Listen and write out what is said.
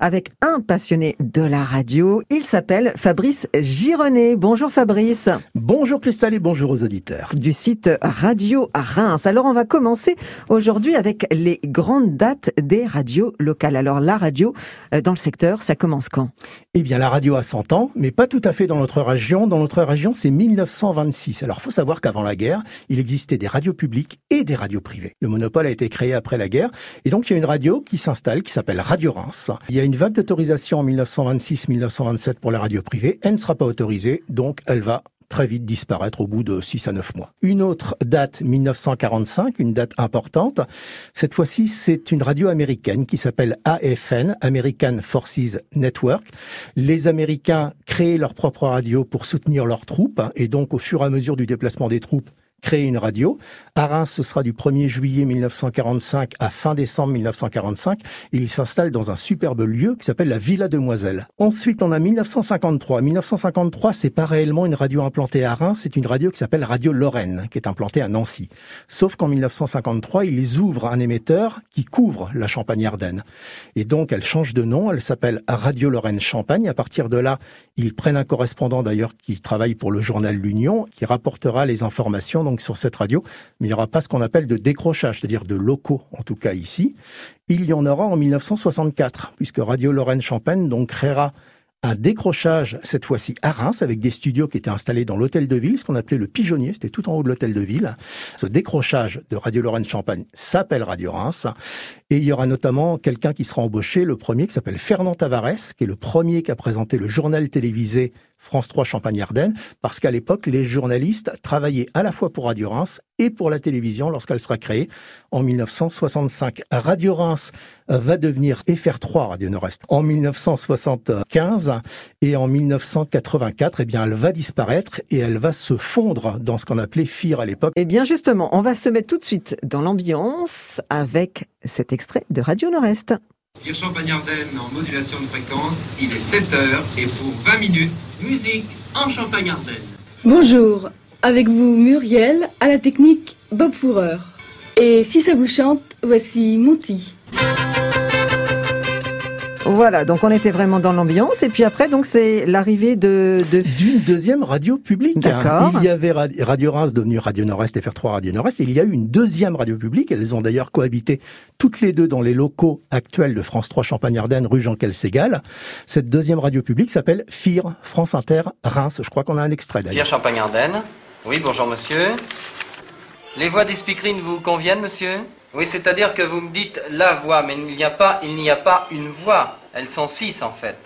avec un passionné de la radio. Il s'appelle Fabrice Gironnet. Bonjour Fabrice. Bonjour Christelle et bonjour aux auditeurs. Du site Radio Reims. Alors on va commencer aujourd'hui avec les grandes dates des radios locales. Alors la radio euh, dans le secteur, ça commence quand? Eh bien la radio a 100 ans, mais pas tout à fait dans notre région. Dans notre région, c'est 1926. Alors faut savoir qu'avant la guerre, il existait des radios publiques et des radios privées. Le monopole a été créé après la guerre et donc il y a une radio qui s'installe qui s'appelle Radio Reims. Il y a une vague d'autorisation en 1926-1927 pour la radio privée. Elle ne sera pas autorisée, donc elle va très vite disparaître au bout de 6 à 9 mois. Une autre date, 1945, une date importante. Cette fois-ci, c'est une radio américaine qui s'appelle AFN, American Forces Network. Les Américains créent leur propre radio pour soutenir leurs troupes et donc au fur et à mesure du déplacement des troupes, créer une radio. À Reims, ce sera du 1er juillet 1945 à fin décembre 1945. il s'installe dans un superbe lieu qui s'appelle la Villa Demoiselle. Ensuite, on a 1953. 1953, c'est pas réellement une radio implantée à Reims, c'est une radio qui s'appelle Radio Lorraine, qui est implantée à Nancy. Sauf qu'en 1953, ils ouvrent un émetteur qui couvre la Champagne-Ardenne. Et donc, elle change de nom, elle s'appelle Radio Lorraine Champagne. À partir de là, ils prennent un correspondant d'ailleurs qui travaille pour le journal L'Union, qui rapportera les informations donc sur cette radio, mais il n'y aura pas ce qu'on appelle de décrochage, c'est-à-dire de locaux, en tout cas ici. Il y en aura en 1964, puisque Radio Lorraine Champagne donc créera un décrochage, cette fois-ci à Reims, avec des studios qui étaient installés dans l'hôtel de ville, ce qu'on appelait le pigeonnier, c'était tout en haut de l'hôtel de ville. Ce décrochage de Radio Lorraine Champagne s'appelle Radio Reims. Et il y aura notamment quelqu'un qui sera embauché, le premier qui s'appelle Fernand Tavares, qui est le premier qui a présenté le journal télévisé France 3 Champagne-Ardenne, parce qu'à l'époque, les journalistes travaillaient à la fois pour Radio Reims et pour la télévision lorsqu'elle sera créée en 1965. Radio Reims va devenir FR3 Radio Nord-Est en 1975 et en 1984, eh bien, elle va disparaître et elle va se fondre dans ce qu'on appelait FIR à l'époque. Eh bien, justement, on va se mettre tout de suite dans l'ambiance avec cet extrait de Radio Nord-Est. Hier Champagne-Ardenne en modulation de fréquence, il est 7 heures et pour 20 minutes, musique en Champagne-Ardenne. Bonjour, avec vous Muriel, à la technique Bob Fourreur. Et si ça vous chante, voici Monty. Voilà, donc on était vraiment dans l'ambiance. Et puis après, donc c'est l'arrivée de, d'une deuxième radio publique. D'accord. Il y avait Radio Reims devenu Radio Nord-Est et FR3 Radio Nord-Est. Et il y a eu une deuxième radio publique. Elles ont d'ailleurs cohabité toutes les deux dans les locaux actuels de France 3 Champagne-Ardenne, rue Jean-Quel-Ségal. Cette deuxième radio publique s'appelle FIR, France Inter, Reims. Je crois qu'on a un extrait d'ailleurs. FIR Champagne-Ardenne. Oui, bonjour monsieur. Les voix des speakerines vous conviennent, monsieur? Oui, c'est-à-dire que vous me dites la voix, mais il n'y a pas, il n'y a pas une voix. Elles sont six en fait.